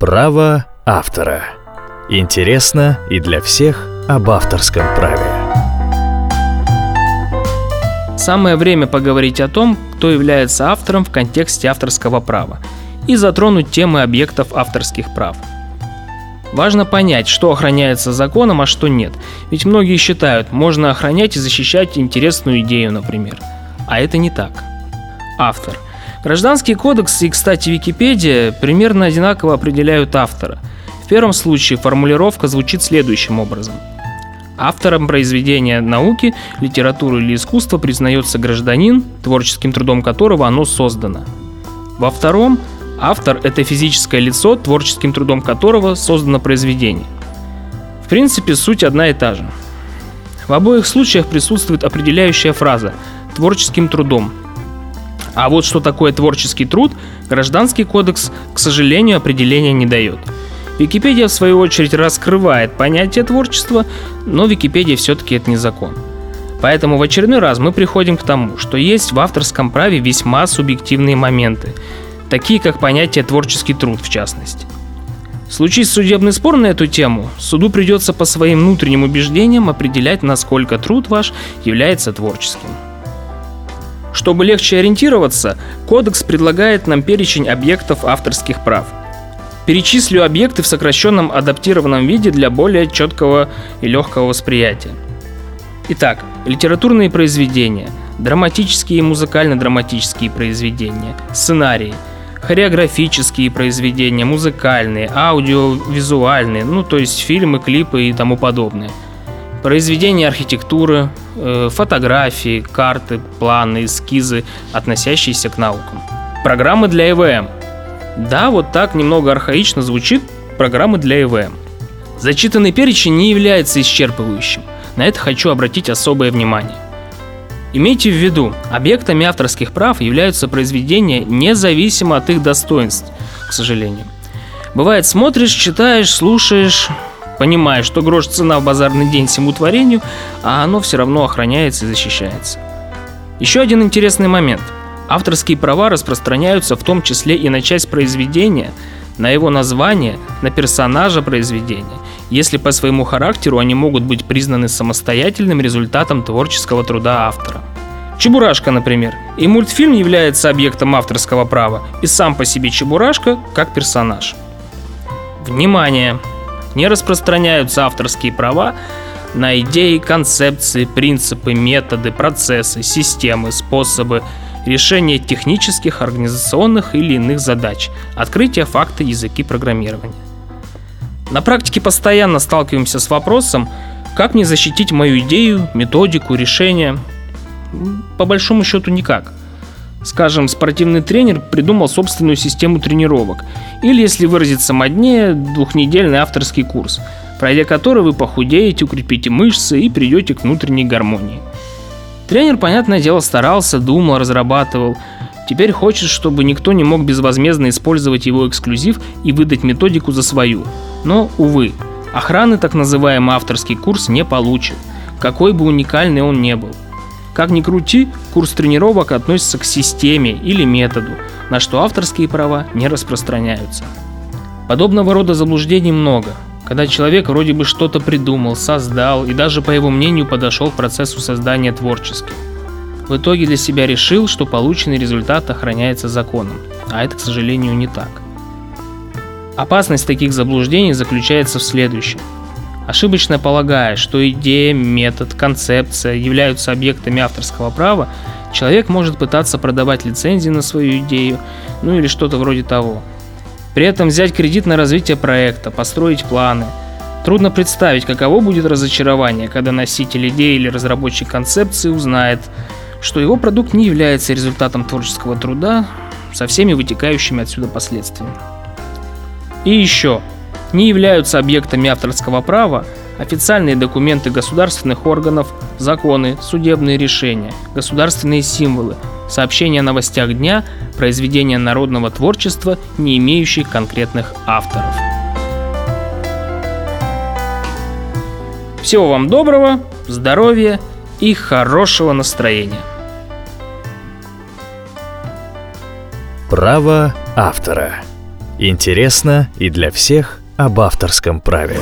Право автора. Интересно и для всех об авторском праве. Самое время поговорить о том, кто является автором в контексте авторского права, и затронуть темы объектов авторских прав. Важно понять, что охраняется законом, а что нет. Ведь многие считают, можно охранять и защищать интересную идею, например. А это не так. Автор – Гражданский кодекс и, кстати, Википедия примерно одинаково определяют автора. В первом случае формулировка звучит следующим образом. Автором произведения науки, литературы или искусства признается гражданин, творческим трудом которого оно создано. Во втором автор – это физическое лицо, творческим трудом которого создано произведение. В принципе, суть одна и та же. В обоих случаях присутствует определяющая фраза «творческим трудом», а вот что такое творческий труд, Гражданский кодекс, к сожалению, определения не дает. Википедия, в свою очередь, раскрывает понятие творчества, но Википедия все-таки это не закон. Поэтому в очередной раз мы приходим к тому, что есть в авторском праве весьма субъективные моменты, такие как понятие творческий труд в частности. Случись судебный спор на эту тему, суду придется по своим внутренним убеждениям определять, насколько труд ваш является творческим. Чтобы легче ориентироваться, кодекс предлагает нам перечень объектов авторских прав. Перечислю объекты в сокращенном адаптированном виде для более четкого и легкого восприятия. Итак, литературные произведения, драматические и музыкально-драматические произведения, сценарии, хореографические произведения, музыкальные, аудиовизуальные, ну то есть фильмы, клипы и тому подобное – произведения архитектуры, э, фотографии, карты, планы, эскизы, относящиеся к наукам. Программы для ЭВМ. Да, вот так немного архаично звучит программы для ЭВМ. Зачитанный перечень не является исчерпывающим. На это хочу обратить особое внимание. Имейте в виду, объектами авторских прав являются произведения независимо от их достоинств, к сожалению. Бывает, смотришь, читаешь, слушаешь, понимая, что грош цена в базарный день всему творению, а оно все равно охраняется и защищается. Еще один интересный момент. Авторские права распространяются в том числе и на часть произведения, на его название, на персонажа произведения, если по своему характеру они могут быть признаны самостоятельным результатом творческого труда автора. Чебурашка, например. И мультфильм является объектом авторского права, и сам по себе Чебурашка как персонаж. Внимание! Не распространяются авторские права на идеи, концепции, принципы, методы, процессы, системы, способы решения технических, организационных или иных задач, открытия факта, языки программирования. На практике постоянно сталкиваемся с вопросом, как мне защитить мою идею, методику, решение. По большому счету никак – Скажем, спортивный тренер придумал собственную систему тренировок. Или, если выразиться моднее, двухнедельный авторский курс, пройдя который вы похудеете, укрепите мышцы и придете к внутренней гармонии. Тренер, понятное дело, старался, думал, разрабатывал. Теперь хочет, чтобы никто не мог безвозмездно использовать его эксклюзив и выдать методику за свою. Но, увы, охраны так называемый авторский курс не получит, какой бы уникальный он не был – как ни крути, курс тренировок относится к системе или методу, на что авторские права не распространяются. Подобного рода заблуждений много, когда человек вроде бы что-то придумал, создал и даже, по его мнению, подошел к процессу создания творчески. В итоге для себя решил, что полученный результат охраняется законом, а это, к сожалению, не так. Опасность таких заблуждений заключается в следующем – ошибочно полагая, что идея, метод, концепция являются объектами авторского права, человек может пытаться продавать лицензии на свою идею, ну или что-то вроде того. При этом взять кредит на развитие проекта, построить планы. Трудно представить, каково будет разочарование, когда носитель идеи или разработчик концепции узнает, что его продукт не является результатом творческого труда со всеми вытекающими отсюда последствиями. И еще – не являются объектами авторского права официальные документы государственных органов, законы, судебные решения, государственные символы, сообщения о новостях дня, произведения народного творчества, не имеющие конкретных авторов. Всего вам доброго, здоровья и хорошего настроения. Право автора. Интересно и для всех об авторском праве.